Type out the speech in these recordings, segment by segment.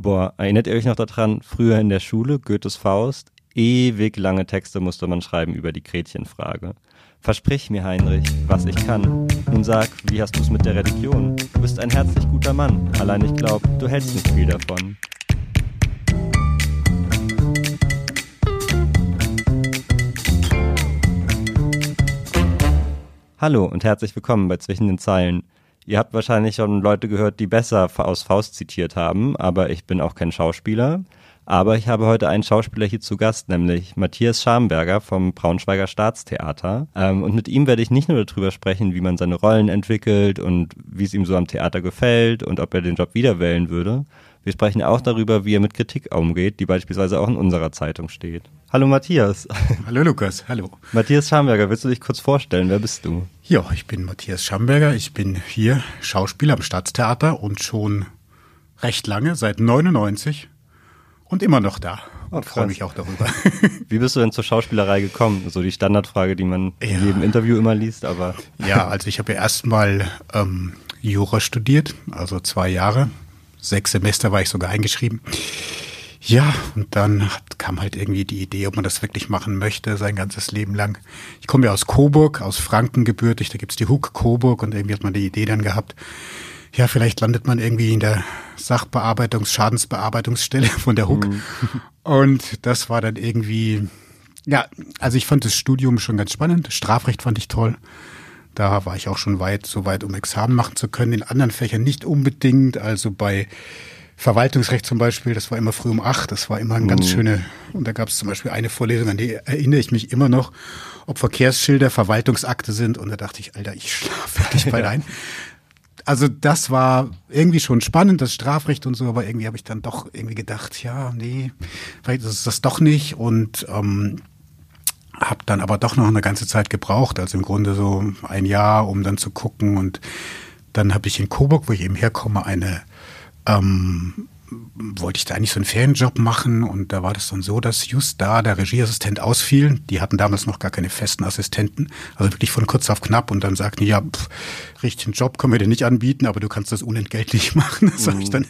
Boah, erinnert ihr euch noch daran, früher in der Schule, Goethes Faust, ewig lange Texte musste man schreiben über die Gretchenfrage. Versprich mir, Heinrich, was ich kann. Nun sag, wie hast du's mit der Religion? Du bist ein herzlich guter Mann, allein ich glaub, du hältst nicht viel davon. Hallo und herzlich willkommen bei Zwischen den Zeilen. Ihr habt wahrscheinlich schon Leute gehört, die besser aus Faust zitiert haben, aber ich bin auch kein Schauspieler. Aber ich habe heute einen Schauspieler hier zu Gast, nämlich Matthias Schamberger vom Braunschweiger Staatstheater. Ähm, und mit ihm werde ich nicht nur darüber sprechen, wie man seine Rollen entwickelt und wie es ihm so am Theater gefällt und ob er den Job wieder wählen würde. Wir sprechen auch darüber, wie er mit Kritik umgeht, die beispielsweise auch in unserer Zeitung steht. Hallo Matthias. Hallo Lukas, hallo. Matthias Schamberger, willst du dich kurz vorstellen? Wer bist du? Ja, ich bin Matthias Schamberger. Ich bin hier Schauspieler am Staatstheater und schon recht lange, seit 99 und immer noch da. Und freue mich auch darüber. Wie bist du denn zur Schauspielerei gekommen? So die Standardfrage, die man ja. in jedem Interview immer liest, aber. Ja, also ich habe ja erstmal ähm, Jura studiert, also zwei Jahre. Sechs Semester war ich sogar eingeschrieben. Ja, und dann kam halt irgendwie die Idee, ob man das wirklich machen möchte, sein ganzes Leben lang. Ich komme ja aus Coburg, aus Franken gebürtig, da gibt's die Huck Coburg und irgendwie hat man die Idee dann gehabt, ja, vielleicht landet man irgendwie in der Sachbearbeitungs-, Schadensbearbeitungsstelle von der Huck. Mhm. Und das war dann irgendwie, ja, also ich fand das Studium schon ganz spannend. Strafrecht fand ich toll. Da war ich auch schon weit, so weit, um Examen machen zu können. In anderen Fächern nicht unbedingt. Also bei Verwaltungsrecht zum Beispiel, das war immer früh um acht. Das war immer ein ganz mhm. schöne, und da gab es zum Beispiel eine Vorlesung, an die erinnere ich mich immer noch, ob Verkehrsschilder Verwaltungsakte sind. Und da dachte ich, Alter, ich schlafe wirklich bald ein also das war irgendwie schon spannend, das Strafrecht und so, aber irgendwie habe ich dann doch irgendwie gedacht, ja, nee, vielleicht ist das doch nicht und ähm, habe dann aber doch noch eine ganze Zeit gebraucht, also im Grunde so ein Jahr, um dann zu gucken. Und dann habe ich in Coburg, wo ich eben herkomme, eine ähm, wollte ich da eigentlich so einen Ferienjob machen und da war das dann so, dass just da der Regieassistent ausfiel. Die hatten damals noch gar keine festen Assistenten, also wirklich von kurz auf knapp und dann sagten, ja, pff, richtigen Job können wir dir nicht anbieten, aber du kannst das unentgeltlich machen. Das mhm. habe ich dann,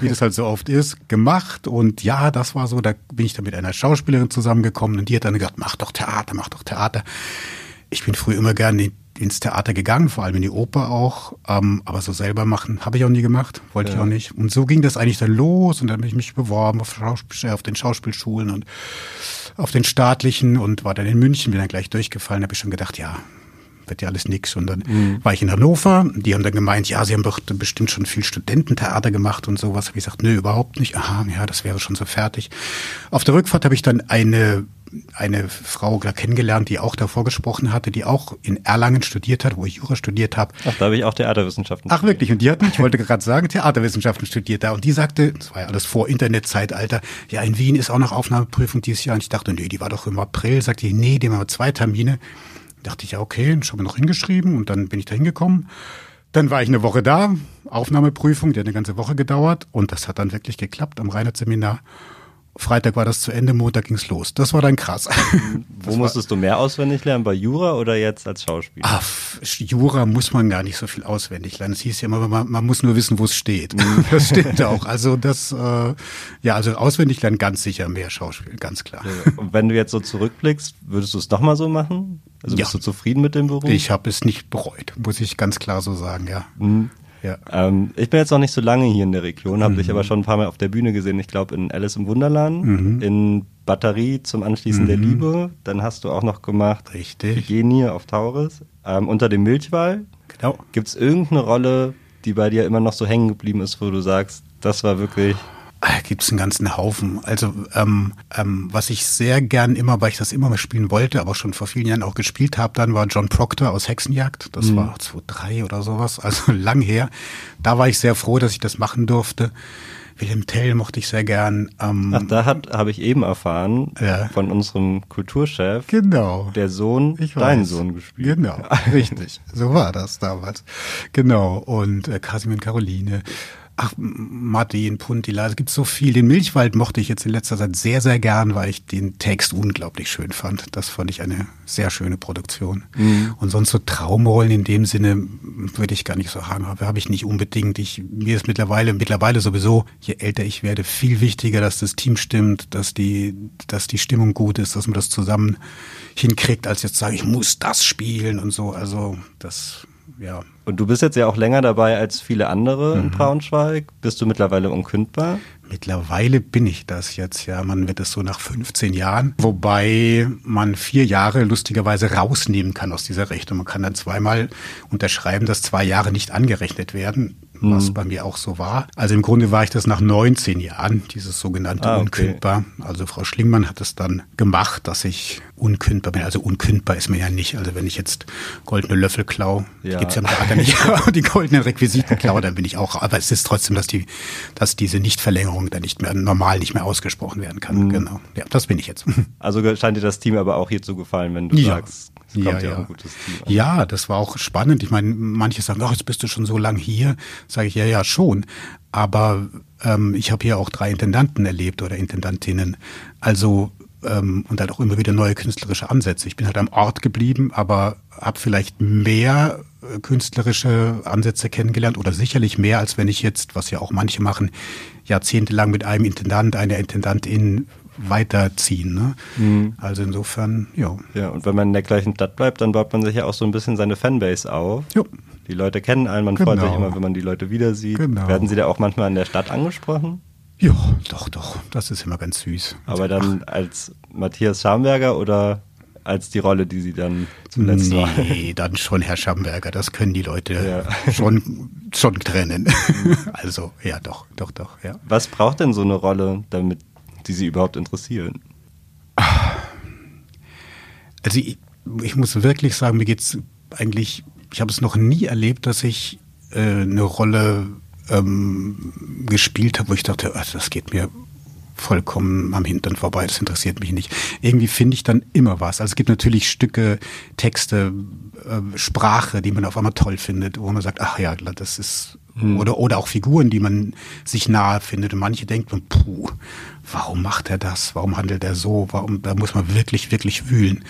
wie das halt so oft ist, gemacht und ja, das war so, da bin ich dann mit einer Schauspielerin zusammengekommen und die hat dann gesagt, mach doch Theater, mach doch Theater. Ich bin früher immer gerne ins Theater gegangen, vor allem in die Oper auch. Ähm, aber so selber machen habe ich auch nie gemacht, wollte ja. ich auch nicht. Und so ging das eigentlich dann los und dann bin ich mich beworben auf, Schauspiel, auf den Schauspielschulen und auf den staatlichen und war dann in München, bin dann gleich durchgefallen, habe ich schon gedacht, ja, wird ja alles nix. Und dann mhm. war ich in Hannover, die haben dann gemeint, ja, sie haben doch bestimmt schon viel Studententheater gemacht und sowas. Habe ich gesagt, nö, überhaupt nicht. Aha, ja, das wäre schon so fertig. Auf der Rückfahrt habe ich dann eine eine Frau kennengelernt, die auch davor gesprochen hatte, die auch in Erlangen studiert hat, wo ich Jura studiert habe. Ach, da habe ich auch Theaterwissenschaften. Ach wirklich? Und die hat, ich wollte gerade sagen, Theaterwissenschaften studiert da. Und die sagte, das war ja alles vor Internetzeitalter, ja, in Wien ist auch noch Aufnahmeprüfung dieses Jahr. Und ich dachte, nee, die war doch im April. Sagte die, nee, die haben wir zwei Termine. Da dachte ich, ja, okay, und schon mal noch hingeschrieben und dann bin ich da hingekommen. Dann war ich eine Woche da, Aufnahmeprüfung, die hat eine ganze Woche gedauert und das hat dann wirklich geklappt am Reinhardt Seminar. Freitag war das zu Ende, Montag ging's los. Das war dann krass. Wo musstest du mehr auswendig lernen? Bei Jura oder jetzt als Schauspieler? Ach, Jura muss man gar nicht so viel auswendig lernen. Es hieß ja immer, man, man muss nur wissen, wo es steht. Mhm. Das stimmt auch. Also das, äh, ja, also auswendig lernen ganz sicher mehr Schauspiel, ganz klar. Und wenn du jetzt so zurückblickst, würdest du es nochmal so machen? Also bist ja. du zufrieden mit dem Beruf? Ich habe es nicht bereut, muss ich ganz klar so sagen, ja. Mhm. Ja. Ähm, ich bin jetzt noch nicht so lange hier in der Region, habe mhm. dich aber schon ein paar Mal auf der Bühne gesehen. Ich glaube in Alice im Wunderland, mhm. in Batterie zum Anschließen mhm. der Liebe. Dann hast du auch noch gemacht Richtig. Genie auf Taurus. Ähm, unter dem Milchwall. Genau. Gibt es irgendeine Rolle, die bei dir immer noch so hängen geblieben ist, wo du sagst, das war wirklich Gibt es einen ganzen Haufen. Also ähm, ähm, was ich sehr gern immer, weil ich das immer mal spielen wollte, aber schon vor vielen Jahren auch gespielt habe, dann war John Proctor aus Hexenjagd. Das mhm. war 2003 oder sowas, also lang her. Da war ich sehr froh, dass ich das machen durfte. Wilhelm Tell mochte ich sehr gern. Ähm, Ach, da hat habe ich eben erfahren ja. von unserem Kulturchef. Genau. Der Sohn, ich deinen Sohn gespielt. Genau, richtig. So war das damals. Genau. Und äh, Kasimir und Caroline. Ach, Martin Puntila, es gibt so viel. Den Milchwald mochte ich jetzt in letzter Zeit sehr, sehr gern, weil ich den Text unglaublich schön fand. Das fand ich eine sehr schöne Produktion. Mhm. Und sonst so Traumrollen in dem Sinne würde ich gar nicht so haben. Aber habe ich nicht unbedingt. Ich, mir ist mittlerweile, mittlerweile sowieso, je älter ich werde, viel wichtiger, dass das Team stimmt, dass die, dass die Stimmung gut ist, dass man das zusammen hinkriegt, als jetzt sage, ich muss das spielen und so. Also, das ja. Und du bist jetzt ja auch länger dabei als viele andere mhm. in Braunschweig. Bist du mittlerweile unkündbar? Mittlerweile bin ich das jetzt, ja. Man wird es so nach 15 Jahren, wobei man vier Jahre lustigerweise rausnehmen kann aus dieser Rechnung. Man kann dann zweimal unterschreiben, dass zwei Jahre nicht angerechnet werden was mhm. bei mir auch so war. Also im Grunde war ich das nach 19 Jahren, dieses sogenannte ah, okay. Unkündbar. Also Frau Schlingmann hat es dann gemacht, dass ich unkündbar bin. Also unkündbar ist mir ja nicht. Also wenn ich jetzt goldene Löffel klau, ja. gibt's ja im Theater nicht, die goldenen Requisiten klau, dann bin ich auch. Aber es ist trotzdem, dass die, dass diese Nichtverlängerung dann nicht mehr normal nicht mehr ausgesprochen werden kann. Mhm. Genau. Ja, das bin ich jetzt. Also scheint dir das Team aber auch hier zu gefallen, wenn du ja. sagst, kommt ja, ja. Ja, das war auch spannend. Ich meine, manche sagen, oh, jetzt bist du schon so lang hier. Sage ich, ja, ja, schon. Aber ähm, ich habe hier auch drei Intendanten erlebt oder Intendantinnen. Also ähm, und halt auch immer wieder neue künstlerische Ansätze. Ich bin halt am Ort geblieben, aber habe vielleicht mehr äh, künstlerische Ansätze kennengelernt oder sicherlich mehr, als wenn ich jetzt, was ja auch manche machen, jahrzehntelang mit einem Intendant, einer Intendantin weiterziehen. Ne? Mhm. Also insofern, ja. Ja, und wenn man in der gleichen Stadt bleibt, dann baut man sich ja auch so ein bisschen seine Fanbase auf. Jo. Die Leute kennen einen, man genau. freut sich genau. immer, wenn man die Leute wieder sieht. Genau. Werden sie da auch manchmal in der Stadt angesprochen? Ja, doch, doch. Das ist immer ganz süß. Aber dann als Matthias Schamberger oder als die Rolle, die sie dann zuletzt nee, war? Nee, dann schon Herr Schamberger. Das können die Leute ja. schon, schon trennen. Mhm. also, ja, doch, doch, doch, ja. Was braucht denn so eine Rolle, damit die Sie überhaupt interessieren? Also ich, ich muss wirklich sagen, mir geht es eigentlich, ich habe es noch nie erlebt, dass ich äh, eine Rolle ähm, gespielt habe, wo ich dachte, ach, das geht mir vollkommen am Hintern vorbei, das interessiert mich nicht. Irgendwie finde ich dann immer was. Also es gibt natürlich Stücke, Texte, äh, Sprache, die man auf einmal toll findet, wo man sagt, ach ja, das ist hm. oder oder auch Figuren, die man sich nahe findet und manche denken, puh, warum macht er das? Warum handelt er so? Warum da muss man wirklich wirklich wühlen.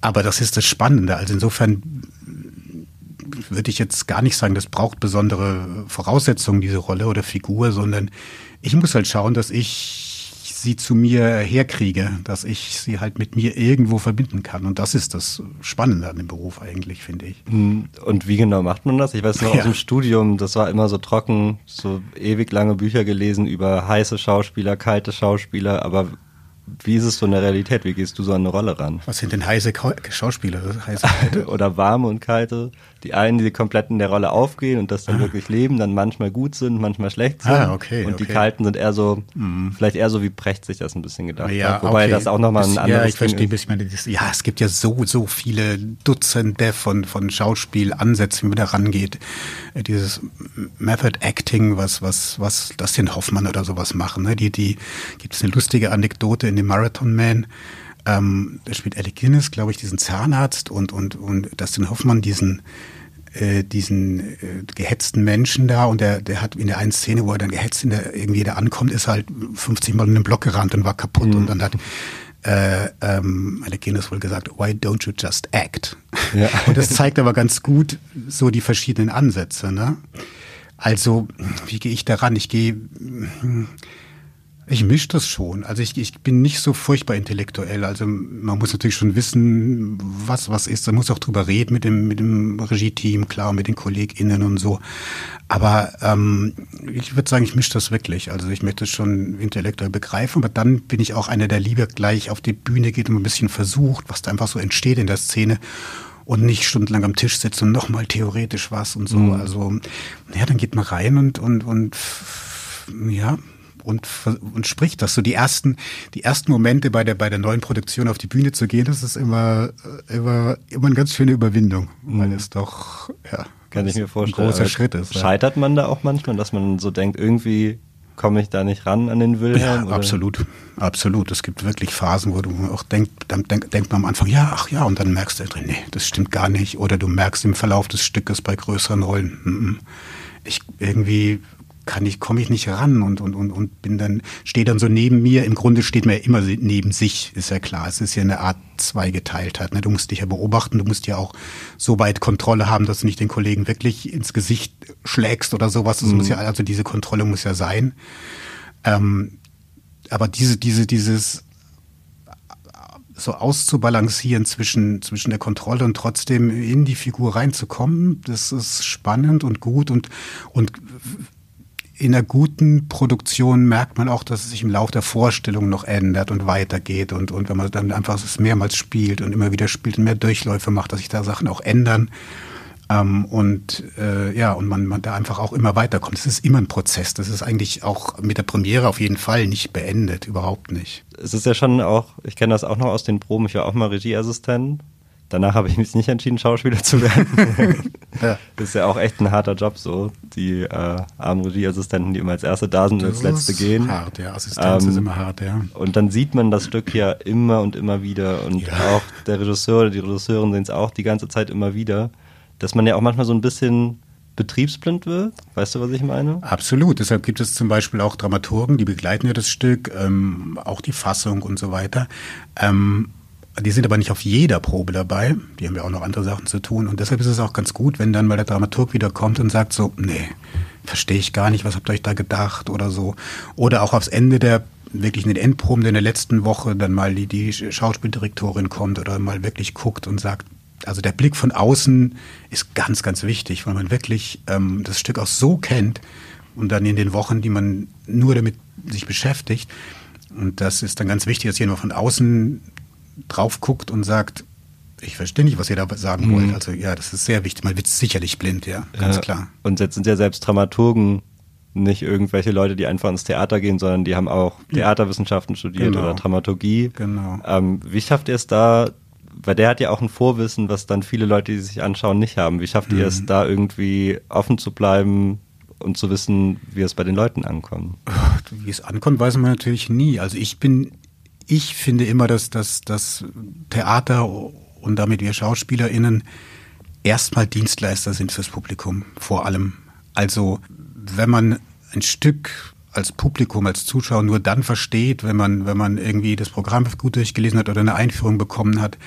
Aber das ist das Spannende. Also insofern würde ich jetzt gar nicht sagen, das braucht besondere Voraussetzungen, diese Rolle oder Figur, sondern ich muss halt schauen, dass ich sie zu mir herkriege, dass ich sie halt mit mir irgendwo verbinden kann. Und das ist das Spannende an dem Beruf eigentlich, finde ich. Hm. Und wie genau macht man das? Ich weiß noch ja. aus dem Studium, das war immer so trocken, so ewig lange Bücher gelesen über heiße Schauspieler, kalte Schauspieler, aber wie ist es so in der Realität? Wie gehst du so an eine Rolle ran? Was sind denn heiße Schauspieler? Heiße, Oder warme und kalte? Die einen, die komplett in der Rolle aufgehen und das dann ah. wirklich leben, dann manchmal gut sind, manchmal schlecht sind. Ah, okay, und okay. die kalten sind eher so, mhm. vielleicht eher so, wie Precht sich das ein bisschen gedacht ja, hat. Wobei okay. das auch nochmal ein anderes Ja, ich verstehe ist. Meine, das, ja, es gibt ja so, so viele Dutzende von, von Schauspielansätzen, wie man da rangeht. Äh, dieses Method Acting, was, was, was Dustin Hoffmann oder sowas machen. Ne? Die, die, gibt es eine lustige Anekdote in dem Marathon Man. Ähm, da spielt Alec Guinness, glaube ich, diesen Zahnarzt und, und, und Dustin Hoffmann diesen, äh, diesen äh, gehetzten Menschen da und der, der hat in der einen Szene, wo er dann gehetzt in der, irgendwie da ankommt, ist halt 50 Mal in den Block gerannt und war kaputt mhm. und dann hat äh, ähm, Alec Guinness wohl gesagt, why don't you just act? Ja. Und das zeigt aber ganz gut so die verschiedenen Ansätze. Ne? Also, wie gehe ich daran? Ich gehe ich mische das schon. Also ich, ich bin nicht so furchtbar intellektuell. Also man muss natürlich schon wissen, was was ist. Man muss auch drüber reden mit dem mit dem Regie-Team, klar, mit den KollegInnen und so. Aber ähm, ich würde sagen, ich mische das wirklich. Also ich möchte es schon intellektuell begreifen, aber dann bin ich auch einer, der lieber gleich auf die Bühne geht und ein bisschen versucht, was da einfach so entsteht in der Szene und nicht stundenlang am Tisch sitzt und nochmal theoretisch was und so. Mhm. Also ja, dann geht man rein und und und ja, und, und spricht das. So die ersten, die ersten Momente bei der, bei der neuen Produktion auf die Bühne zu gehen, das ist immer, immer, immer eine ganz schöne Überwindung, mhm. weil es doch, ja. Kann ich mir vorstellen. Ein großer Schritt ist. Scheitert ja. man da auch manchmal, dass man so denkt, irgendwie komme ich da nicht ran an den Wilhelm? Ja, absolut, absolut. Es gibt wirklich Phasen, wo du auch denkst, dann denk, denkt man am Anfang, ja, ach ja, und dann merkst du drin, nee, das stimmt gar nicht. Oder du merkst im Verlauf des Stückes bei größeren Rollen, ich irgendwie kann ich, komme ich nicht ran und, und, und, und bin dann, stehe dann so neben mir. Im Grunde steht man ja immer neben sich, ist ja klar. Es ist ja eine Art zweigeteiltheit. Ne? Du musst dich ja beobachten, du musst ja auch so weit Kontrolle haben, dass du nicht den Kollegen wirklich ins Gesicht schlägst oder sowas. Das mhm. muss ja, also diese Kontrolle muss ja sein. Ähm, aber diese, diese, dieses so auszubalancieren zwischen, zwischen der Kontrolle und trotzdem in die Figur reinzukommen, das ist spannend und gut und, und in einer guten Produktion merkt man auch, dass es sich im Laufe der Vorstellung noch ändert und weitergeht und, und wenn man dann einfach es mehrmals spielt und immer wieder spielt und mehr Durchläufe macht, dass sich da Sachen auch ändern. Ähm, und äh, ja, und man, man da einfach auch immer weiterkommt. Es ist immer ein Prozess. Das ist eigentlich auch mit der Premiere auf jeden Fall nicht beendet, überhaupt nicht. Es ist ja schon auch, ich kenne das auch noch aus den Proben, ich war auch mal Regieassistent. Danach habe ich mich nicht entschieden, Schauspieler zu werden. ja. Das ist ja auch echt ein harter Job so. Die äh, armen Regieassistenten, die immer als Erste da sind und als Letzte gehen. hart, ja. Assistenz ähm, ist immer hart, ja. Und dann sieht man das Stück ja immer und immer wieder. Und ja. auch der Regisseur oder die Regisseurin sehen es auch die ganze Zeit immer wieder dass man ja auch manchmal so ein bisschen betriebsblind wird. Weißt du, was ich meine? Absolut. Deshalb gibt es zum Beispiel auch Dramaturgen, die begleiten ja das Stück, ähm, auch die Fassung und so weiter. Ähm, die sind aber nicht auf jeder Probe dabei. Die haben ja auch noch andere Sachen zu tun. Und deshalb ist es auch ganz gut, wenn dann mal der Dramaturg wieder kommt und sagt so, nee, verstehe ich gar nicht, was habt ihr euch da gedacht oder so. Oder auch aufs Ende der wirklich in den Endproben in der letzten Woche dann mal die, die Schauspieldirektorin kommt oder mal wirklich guckt und sagt, also der Blick von außen ist ganz, ganz wichtig, weil man wirklich ähm, das Stück auch so kennt und dann in den Wochen, die man nur damit sich beschäftigt. Und das ist dann ganz wichtig, dass jemand von außen drauf guckt und sagt, ich verstehe nicht, was ihr da sagen mhm. wollt. Also ja, das ist sehr wichtig. Man wird sicherlich blind, ja, ganz ja. klar. Und jetzt sind ja selbst Dramaturgen nicht irgendwelche Leute, die einfach ins Theater gehen, sondern die haben auch Theaterwissenschaften studiert genau. oder Dramaturgie. Genau. Ähm, wie schafft ihr es da, weil der hat ja auch ein Vorwissen, was dann viele Leute, die sich anschauen, nicht haben. Wie schafft mhm. ihr es mhm. da irgendwie offen zu bleiben und zu wissen, wie es bei den Leuten ankommt? Wie es ankommt, weiß man natürlich nie. Also ich bin, ich finde immer, dass das Theater und damit wir SchauspielerInnen erstmal Dienstleister sind fürs Publikum, vor allem. Also wenn man ein Stück als Publikum, als Zuschauer nur dann versteht, wenn man, wenn man irgendwie das Programm gut durchgelesen hat oder eine Einführung bekommen hat,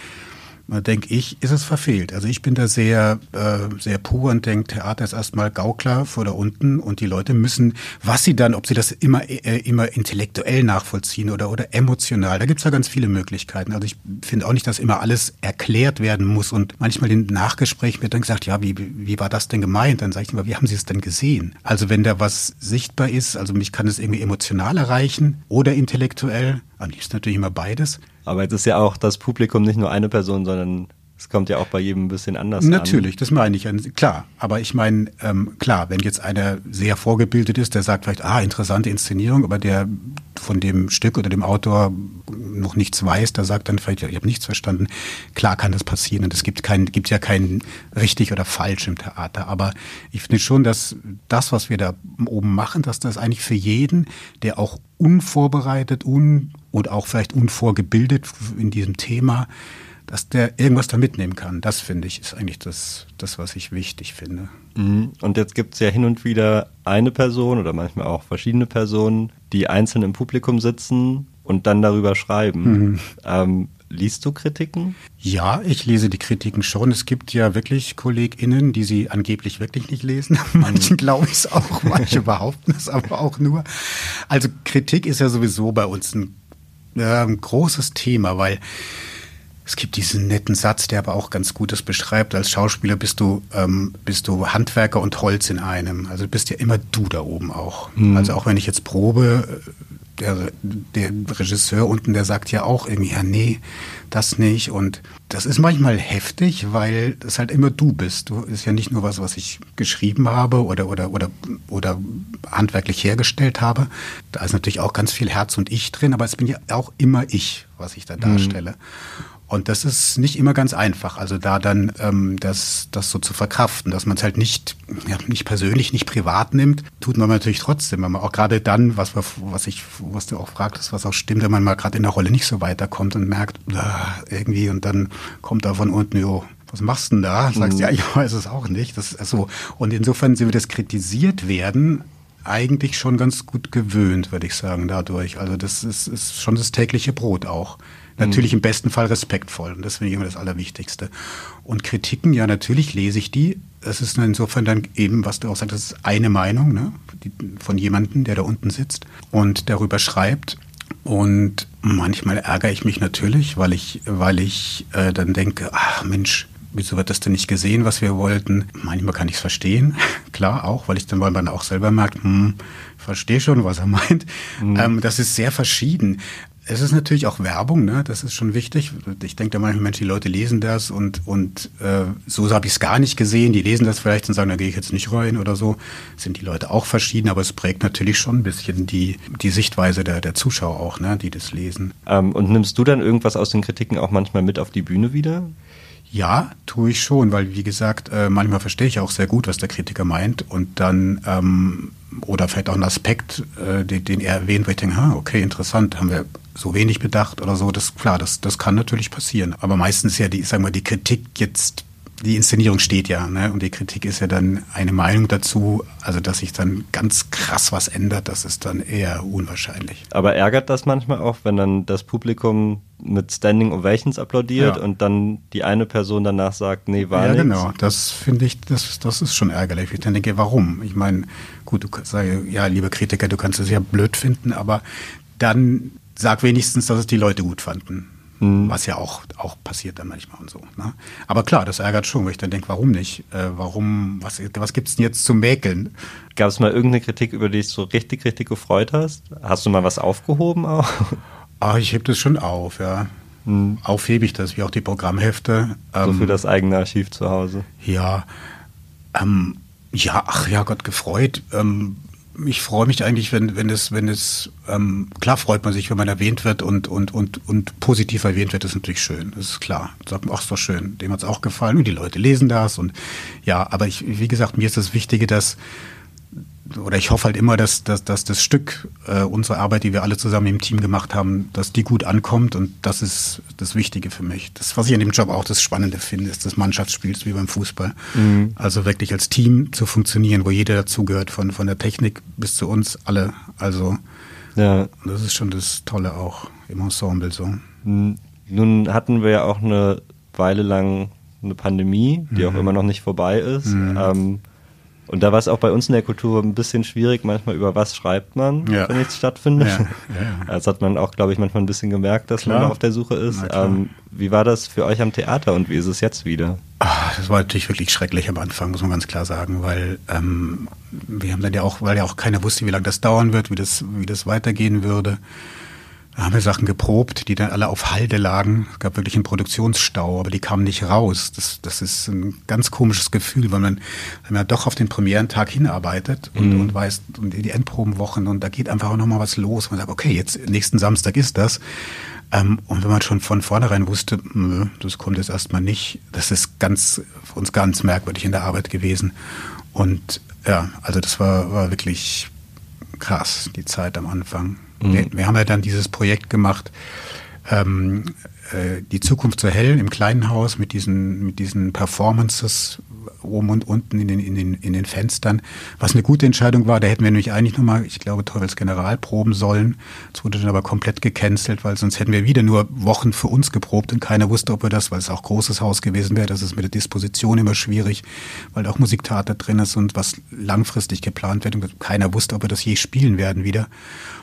denke ich, ist es verfehlt. Also ich bin da sehr, äh, sehr pur und denke, Theater ist erstmal Gaukler vor da unten und die Leute müssen, was sie dann, ob sie das immer, äh, immer intellektuell nachvollziehen oder, oder emotional, da gibt's ja ganz viele Möglichkeiten. Also ich finde auch nicht, dass immer alles erklärt werden muss und manchmal in Nachgespräch wird dann gesagt, ja, wie, wie war das denn gemeint? Dann sage ich immer, wie haben Sie es denn gesehen? Also wenn da was sichtbar ist, also mich kann es irgendwie emotional erreichen oder intellektuell, am liebsten natürlich immer beides. Aber jetzt ist ja auch das Publikum nicht nur eine Person, sondern es kommt ja auch bei jedem ein bisschen anders Natürlich, an. das meine ich. Klar, aber ich meine, ähm, klar, wenn jetzt einer sehr vorgebildet ist, der sagt vielleicht, ah, interessante Inszenierung, aber der von dem Stück oder dem Autor noch nichts weiß, der sagt dann vielleicht, ja, ich habe nichts verstanden. Klar kann das passieren und es gibt, kein, gibt ja kein richtig oder falsch im Theater. Aber ich finde schon, dass das, was wir da oben machen, dass das eigentlich für jeden, der auch unvorbereitet un, und auch vielleicht unvorgebildet in diesem Thema, dass der irgendwas da mitnehmen kann. Das finde ich, ist eigentlich das, das was ich wichtig finde. Mhm. Und jetzt gibt es ja hin und wieder eine Person oder manchmal auch verschiedene Personen, die einzeln im Publikum sitzen und dann darüber schreiben. Mhm. Ähm, liest du Kritiken? Ja, ich lese die Kritiken schon. Es gibt ja wirklich KollegInnen, die sie angeblich wirklich nicht lesen. Manchen glaube ich es auch, manche behaupten es aber auch nur. Also Kritik ist ja sowieso bei uns ein, äh, ein großes Thema, weil es gibt diesen netten Satz, der aber auch ganz gut das beschreibt. Als Schauspieler bist du, ähm, bist du Handwerker und Holz in einem. Also du bist ja immer du da oben auch. Mhm. Also auch wenn ich jetzt probe, der, der Regisseur unten, der sagt ja auch irgendwie, ja, nee, das nicht. Und das ist manchmal heftig, weil das halt immer du bist. Du ist ja nicht nur was, was ich geschrieben habe oder, oder, oder, oder handwerklich hergestellt habe. Da ist natürlich auch ganz viel Herz und Ich drin, aber es bin ja auch immer ich, was ich da mhm. darstelle. Mhm. Und das ist nicht immer ganz einfach, also da dann ähm, das, das so zu verkraften, dass man es halt nicht, ja, nicht persönlich, nicht privat nimmt, tut man natürlich trotzdem. Wenn man auch gerade dann, was, wir, was ich, was du auch fragtest, was auch stimmt, wenn man mal gerade in der Rolle nicht so weiterkommt und merkt, äh, irgendwie, und dann kommt da von unten, jo, was machst du denn da? Sagst, mhm. ja, ich weiß es auch nicht. Das ist so. Und insofern, wenn wir das kritisiert werden, eigentlich schon ganz gut gewöhnt, würde ich sagen, dadurch. Also das ist, ist schon das tägliche Brot auch. Natürlich im besten Fall respektvoll. Und das finde ich immer das Allerwichtigste. Und Kritiken, ja, natürlich lese ich die. Es ist insofern dann eben, was du auch sagst, das ist eine Meinung ne, von jemandem, der da unten sitzt und darüber schreibt. Und manchmal ärgere ich mich natürlich, weil ich, weil ich äh, dann denke, ach Mensch, wieso wird das denn nicht gesehen, was wir wollten? Manchmal kann ich es verstehen, klar auch, weil ich dann, weil man auch selber merkt, hm, verstehe schon, was er meint. Mhm. Ähm, das ist sehr verschieden. Es ist natürlich auch Werbung, ne? das ist schon wichtig. Ich denke da manchmal, Mensch, die Leute lesen das und, und äh, so habe ich es gar nicht gesehen. Die lesen das vielleicht und sagen, da gehe ich jetzt nicht rein oder so. Sind die Leute auch verschieden, aber es prägt natürlich schon ein bisschen die, die Sichtweise der, der Zuschauer auch, ne? die das lesen. Ähm, und nimmst du dann irgendwas aus den Kritiken auch manchmal mit auf die Bühne wieder? Ja, tue ich schon, weil wie gesagt, äh, manchmal verstehe ich auch sehr gut, was der Kritiker meint und dann ähm, oder vielleicht auch ein Aspekt, äh, den, den, er erwähnt, wo ich denke, ha, okay, interessant, haben wir so wenig bedacht oder so. Das klar, das, das kann natürlich passieren. Aber meistens ja die, sagen wir, die Kritik jetzt die Inszenierung steht ja, ne? Und die Kritik ist ja dann eine Meinung dazu. Also, dass sich dann ganz krass was ändert, das ist dann eher unwahrscheinlich. Aber ärgert das manchmal auch, wenn dann das Publikum mit Standing Ovations applaudiert ja. und dann die eine Person danach sagt, nee, war ja, nichts? Ja, genau. Das finde ich, das, das ist schon ärgerlich. Ich denke, warum? Ich meine, gut, du sagst, ja, liebe Kritiker, du kannst es ja blöd finden, aber dann sag wenigstens, dass es die Leute gut fanden. Mhm. Was ja auch, auch passiert dann manchmal und so. Ne? Aber klar, das ärgert schon, weil ich dann denke, warum nicht? Äh, warum, was, was gibt's denn jetzt zu mäkeln? Gab es mal irgendeine Kritik, über die dich so richtig, richtig gefreut hast? Hast du mal was aufgehoben auch? Ah, ich heb das schon auf, ja. Mhm. Aufhebe ich das, wie auch die Programmhefte. So für ähm, das eigene Archiv zu Hause. Ja, ähm, ja, ach ja, Gott gefreut. Ähm, ich freue mich eigentlich, wenn, wenn es, wenn es, ähm, klar freut man sich, wenn man erwähnt wird und, und, und, und positiv erwähnt wird, ist natürlich schön, das ist klar. Sagt man, ach, ist doch schön, dem hat es auch gefallen und die Leute lesen das und ja, aber ich, wie gesagt, mir ist das Wichtige, dass, oder ich hoffe halt immer, dass, dass, dass das Stück äh, unsere Arbeit, die wir alle zusammen im Team gemacht haben, dass die gut ankommt und das ist das Wichtige für mich. Das, was ich an dem Job auch das Spannende finde, ist das Mannschaftsspiel wie beim Fußball. Mhm. Also wirklich als Team zu funktionieren, wo jeder dazugehört, von, von der Technik bis zu uns alle. Also ja. das ist schon das Tolle auch im Ensemble so. Nun hatten wir ja auch eine Weile lang eine Pandemie, die mhm. auch immer noch nicht vorbei ist. Mhm. Ähm, und da war es auch bei uns in der Kultur ein bisschen schwierig, manchmal über was schreibt man, ja. wenn nichts stattfindet. Ja, ja, Das hat man auch, glaube ich, manchmal ein bisschen gemerkt, dass Klar. man auf der Suche ist. Ähm, wie war das für euch am Theater und wie ist es jetzt wieder? Ach, das war natürlich wirklich schrecklich am Anfang, muss man ganz klar sagen, weil ähm, wir haben dann ja auch, weil ja auch keiner wusste, wie lange das dauern wird, wie das, wie das weitergehen würde. Da haben wir Sachen geprobt, die dann alle auf Halde lagen. Es gab wirklich einen Produktionsstau, aber die kamen nicht raus. Das, das ist ein ganz komisches Gefühl, weil man, wenn man doch auf den Premierentag hinarbeitet und, mhm. und weiß, und die Endprobenwochen und da geht einfach auch nochmal was los. Man sagt, okay, jetzt nächsten Samstag ist das. Ähm, und wenn man schon von vornherein wusste, nö, das kommt jetzt erstmal nicht, das ist ganz, für uns ganz merkwürdig in der Arbeit gewesen. Und ja, also das war, war wirklich krass, die Zeit am Anfang. Mhm. Wir, haben ja dann dieses Projekt gemacht, ähm, äh, die Zukunft so hell im kleinen Haus mit diesen, mit diesen Performances oben und unten in den, in, den, in den Fenstern, was eine gute Entscheidung war. Da hätten wir nämlich eigentlich nochmal, ich glaube, Teufels General proben sollen. Das wurde dann aber komplett gecancelt, weil sonst hätten wir wieder nur Wochen für uns geprobt und keiner wusste, ob wir das, weil es auch großes Haus gewesen wäre. Das ist mit der Disposition immer schwierig, weil auch Musiktheater drin ist und was langfristig geplant wird und keiner wusste, ob wir das je spielen werden wieder.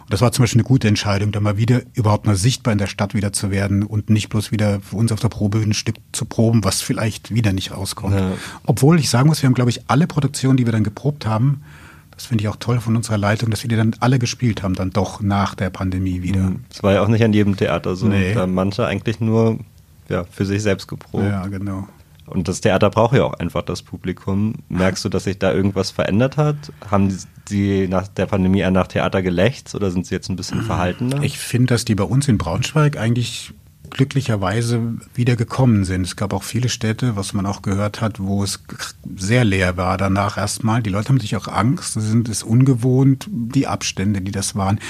Und das war zum Beispiel eine gute Entscheidung, da mal wieder überhaupt mal sichtbar in der Stadt wieder zu werden und nicht bloß wieder für uns auf der Probe ein Stück zu proben, was vielleicht wieder nicht rauskommt. Ja. Obwohl ich sagen muss, wir haben, glaube ich, alle Produktionen, die wir dann geprobt haben, das finde ich auch toll von unserer Leitung, dass wir die dann alle gespielt haben, dann doch nach der Pandemie wieder. Das war ja auch nicht an jedem Theater so. Nee. Da manche eigentlich nur ja, für sich selbst geprobt. Ja, genau. Und das Theater braucht ja auch einfach das Publikum. Merkst du, dass sich da irgendwas verändert hat? Haben sie nach der Pandemie eher nach Theater gelächzt oder sind sie jetzt ein bisschen verhaltener? Ich finde, dass die bei uns in Braunschweig eigentlich glücklicherweise wieder gekommen sind. Es gab auch viele Städte, was man auch gehört hat, wo es sehr leer war danach erstmal. Die Leute haben sich auch Angst, sie sind es ungewohnt, die Abstände, die das waren,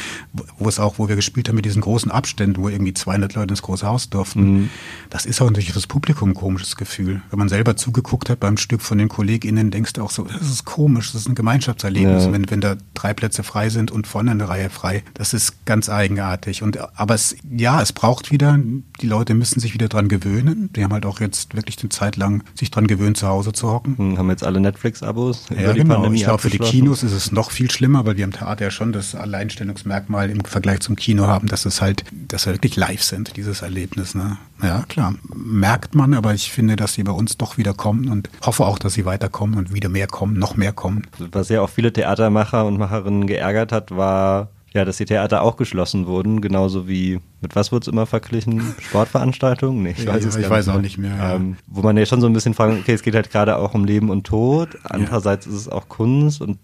wo es auch, wo wir gespielt haben mit diesen großen Abständen, wo irgendwie 200 Leute ins große Haus durften. Mhm. Das ist auch natürlich fürs Publikum ein komisches Gefühl. Wenn man selber zugeguckt hat beim Stück von den KollegInnen, denkst du auch so, das ist komisch, das ist ein Gemeinschaftserlebnis, ja. wenn, wenn da drei Plätze frei sind und vorne eine Reihe frei. Das ist ganz eigenartig. Und, aber es, ja, es braucht wieder die Leute müssen sich wieder dran gewöhnen. Die haben halt auch jetzt wirklich eine Zeit lang sich dran gewöhnt, zu Hause zu hocken. Hm, haben jetzt alle Netflix-Abos. Ja, genau. Pandemie ich glaube, für die Kinos ist es noch viel schlimmer, weil wir im Theater ja schon das Alleinstellungsmerkmal im Vergleich zum Kino haben, dass es halt, dass wir wirklich live sind, dieses Erlebnis. Ne? Ja, klar. Merkt man, aber ich finde, dass sie bei uns doch wieder kommen und hoffe auch, dass sie weiterkommen und wieder mehr kommen, noch mehr kommen. Was ja auch viele Theatermacher und Macherinnen geärgert hat, war ja, dass die Theater auch geschlossen wurden, genauso wie, mit was wurde es immer verglichen? Sportveranstaltungen? Nee, ich ja, weiß es ich weiß auch nicht mehr. Ja. Ähm, wo man ja schon so ein bisschen fragt, okay, es geht halt gerade auch um Leben und Tod, andererseits ja. ist es auch Kunst und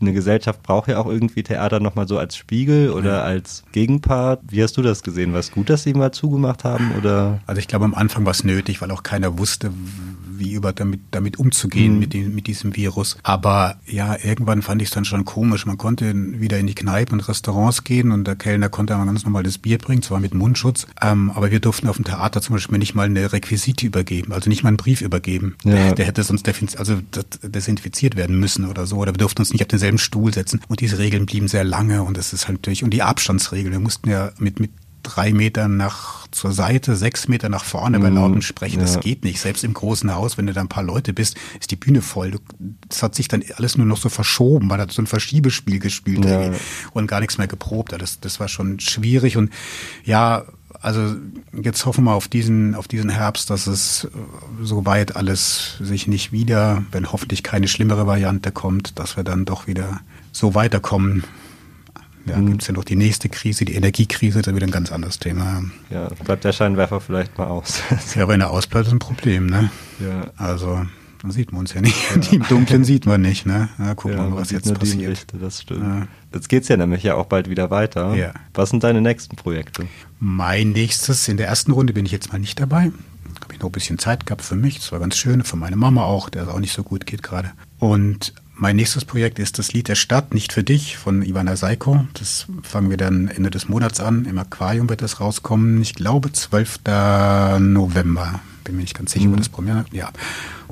eine Gesellschaft braucht ja auch irgendwie Theater nochmal so als Spiegel oder ja. als Gegenpart. Wie hast du das gesehen? War es gut, dass sie mal zugemacht haben? Oder? Also ich glaube, am Anfang war es nötig, weil auch keiner wusste, wie über damit, damit umzugehen mhm. mit, dem, mit diesem Virus. Aber ja, irgendwann fand ich es dann schon komisch. Man konnte wieder in die Kneipen und Restaurants gehen und der Kellner konnte einmal ganz normal das Bier bringen, zwar mit Mundschutz, ähm, aber wir durften auf dem Theater zum Beispiel nicht mal eine Requisite übergeben, also nicht mal einen Brief übergeben. Ja. Der, der, hätte sonst also desinfiziert werden müssen oder so. Oder wir durften uns nicht auf denselben Stuhl setzen. Und diese Regeln blieben sehr lange und das ist halt natürlich, und die Abstandsregeln, wir mussten ja mit, mit drei Meter nach zur Seite, sechs Meter nach vorne bei mhm. lautem Sprechen. Das ja. geht nicht. Selbst im großen Haus, wenn du da ein paar Leute bist, ist die Bühne voll. Das hat sich dann alles nur noch so verschoben. Man hat so ein Verschiebespiel gespielt ja. und gar nichts mehr geprobt. Das, das war schon schwierig. Und ja, also jetzt hoffen wir auf diesen, auf diesen Herbst, dass es soweit alles sich nicht wieder, wenn hoffentlich keine schlimmere Variante kommt, dass wir dann doch wieder so weiterkommen, ja, mhm. gibt es ja noch die nächste Krise, die Energiekrise, das ist wieder ein ganz anderes Thema. Ja, bleibt der Scheinwerfer vielleicht mal aus. ja, wenn er ausbleibt, ist ein Problem, ne? Ja. Also, dann sieht man uns ja nicht. Ja. Die im Dunkeln sieht man nicht, ne? Na, gucken wir ja, mal, was jetzt passiert. Lichte, das stimmt. Ja. Jetzt geht's ja nämlich ja auch bald wieder weiter. Ja. Was sind deine nächsten Projekte? Mein nächstes, in der ersten Runde bin ich jetzt mal nicht dabei. Habe ich noch ein bisschen Zeit gehabt für mich. Das war ganz schön. Für meine Mama auch, der es auch nicht so gut geht gerade. Und mein nächstes Projekt ist das Lied der Stadt, nicht für dich, von Ivana Seiko. Das fangen wir dann Ende des Monats an. Im Aquarium wird das rauskommen. Ich glaube 12. November. Bin mir nicht ganz sicher, mhm. wo das Premiere. Ja,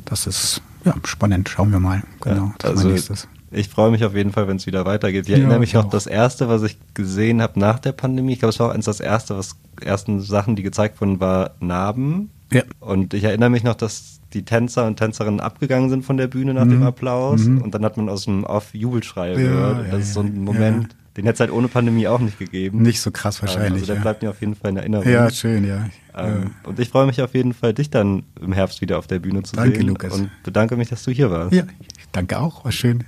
das ist ja, spannend. Schauen wir mal. Genau, ja, das also, ist mein nächstes. Ich freue mich auf jeden Fall, wenn es wieder weitergeht. Ich ja, erinnere mich noch, das erste, was ich gesehen habe nach der Pandemie, ich glaube, es war auch eins das erste, was ersten Sachen, die gezeigt wurden, war Narben. Ja. Und ich erinnere mich noch, dass die Tänzer und Tänzerinnen abgegangen sind von der Bühne nach mhm. dem Applaus mhm. und dann hat man aus dem Off Jubelschreie ja, gehört. Ja, das ist so ein Moment, ja. den hätte es halt ohne Pandemie auch nicht gegeben. Nicht so krass wahrscheinlich. Also der bleibt mir auf jeden Fall in Erinnerung. Ja, schön, ja. Ähm, und ich freue mich auf jeden Fall, dich dann im Herbst wieder auf der Bühne zu danke, sehen. Lukas. Und bedanke mich, dass du hier warst. Ja, danke auch, war schön.